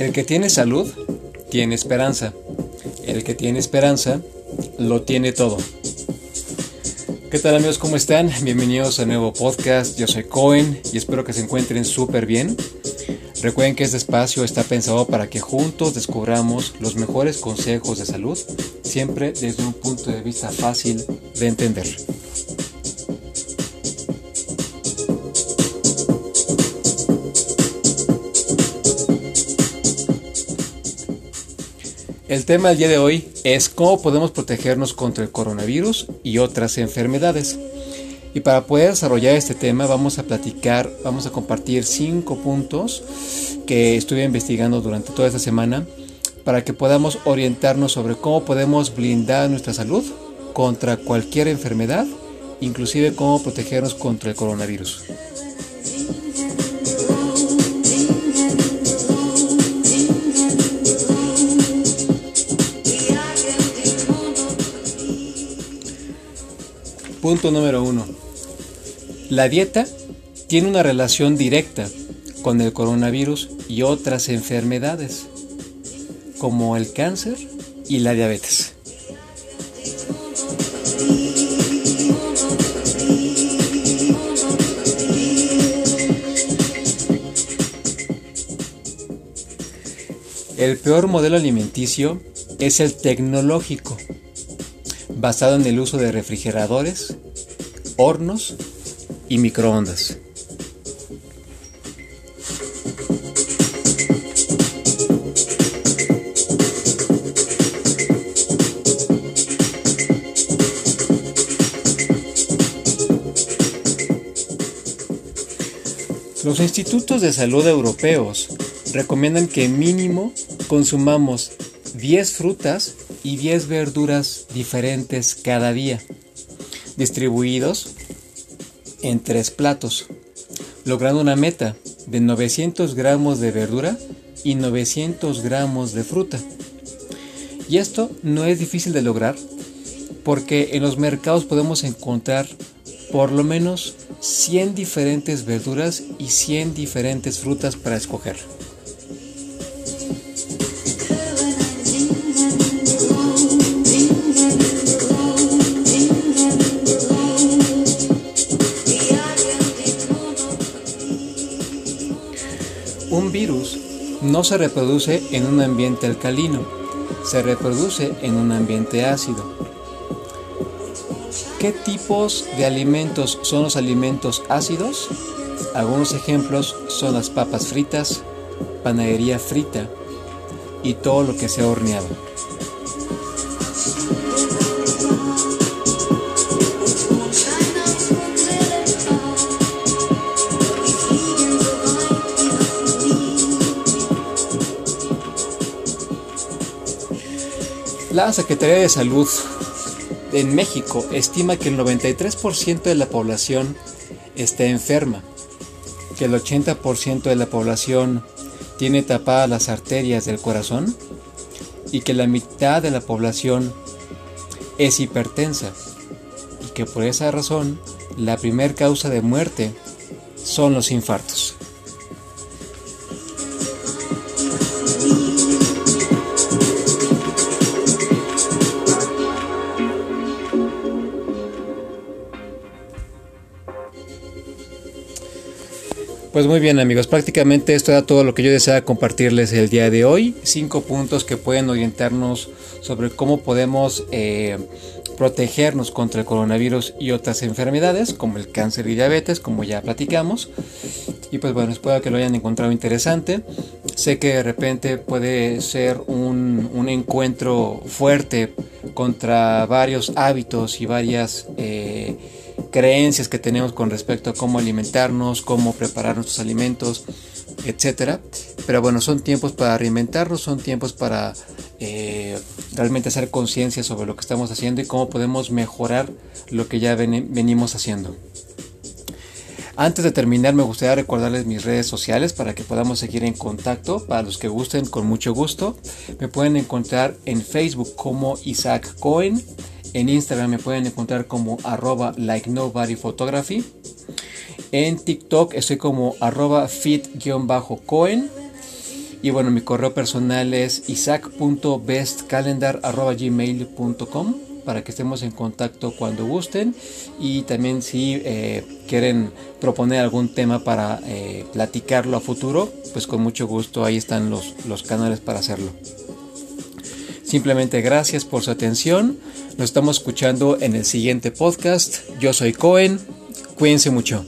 El que tiene salud, tiene esperanza. El que tiene esperanza, lo tiene todo. ¿Qué tal amigos? ¿Cómo están? Bienvenidos a nuevo podcast. Yo soy Cohen y espero que se encuentren súper bien. Recuerden que este espacio está pensado para que juntos descubramos los mejores consejos de salud, siempre desde un punto de vista fácil de entender. El tema del día de hoy es cómo podemos protegernos contra el coronavirus y otras enfermedades. Y para poder desarrollar este tema vamos a platicar, vamos a compartir cinco puntos que estuve investigando durante toda esta semana para que podamos orientarnos sobre cómo podemos blindar nuestra salud contra cualquier enfermedad, inclusive cómo protegernos contra el coronavirus. Punto número uno. La dieta tiene una relación directa con el coronavirus y otras enfermedades, como el cáncer y la diabetes. El peor modelo alimenticio es el tecnológico basado en el uso de refrigeradores, hornos y microondas. Los institutos de salud europeos recomiendan que mínimo consumamos 10 frutas y 10 verduras diferentes cada día, distribuidos en tres platos, logrando una meta de 900 gramos de verdura y 900 gramos de fruta. Y esto no es difícil de lograr porque en los mercados podemos encontrar por lo menos 100 diferentes verduras y 100 diferentes frutas para escoger. Un virus no se reproduce en un ambiente alcalino, se reproduce en un ambiente ácido. ¿Qué tipos de alimentos son los alimentos ácidos? Algunos ejemplos son las papas fritas, panadería frita y todo lo que sea horneado. La Secretaría de Salud en México estima que el 93% de la población está enferma, que el 80% de la población tiene tapadas las arterias del corazón y que la mitad de la población es hipertensa y que por esa razón la primera causa de muerte son los infartos. Pues muy bien amigos, prácticamente esto era todo lo que yo deseaba compartirles el día de hoy. Cinco puntos que pueden orientarnos sobre cómo podemos eh, protegernos contra el coronavirus y otras enfermedades como el cáncer y diabetes, como ya platicamos. Y pues bueno, espero que lo hayan encontrado interesante. Sé que de repente puede ser un, un encuentro fuerte contra varios hábitos y varias... Eh, creencias que tenemos con respecto a cómo alimentarnos, cómo preparar nuestros alimentos, etcétera. Pero bueno, son tiempos para reinventarnos, son tiempos para eh, realmente hacer conciencia sobre lo que estamos haciendo y cómo podemos mejorar lo que ya venimos haciendo. Antes de terminar, me gustaría recordarles mis redes sociales para que podamos seguir en contacto. Para los que gusten, con mucho gusto. Me pueden encontrar en Facebook como Isaac Cohen en Instagram me pueden encontrar como arroba like nobody photography. En TikTok estoy como arroba fit-cohen. Y bueno, mi correo personal es isaac.bestcalendar.gmail.com para que estemos en contacto cuando gusten y también si eh, quieren proponer algún tema para eh, platicarlo a futuro, pues con mucho gusto ahí están los, los canales para hacerlo. Simplemente gracias por su atención. Nos estamos escuchando en el siguiente podcast. Yo soy Cohen. Cuídense mucho.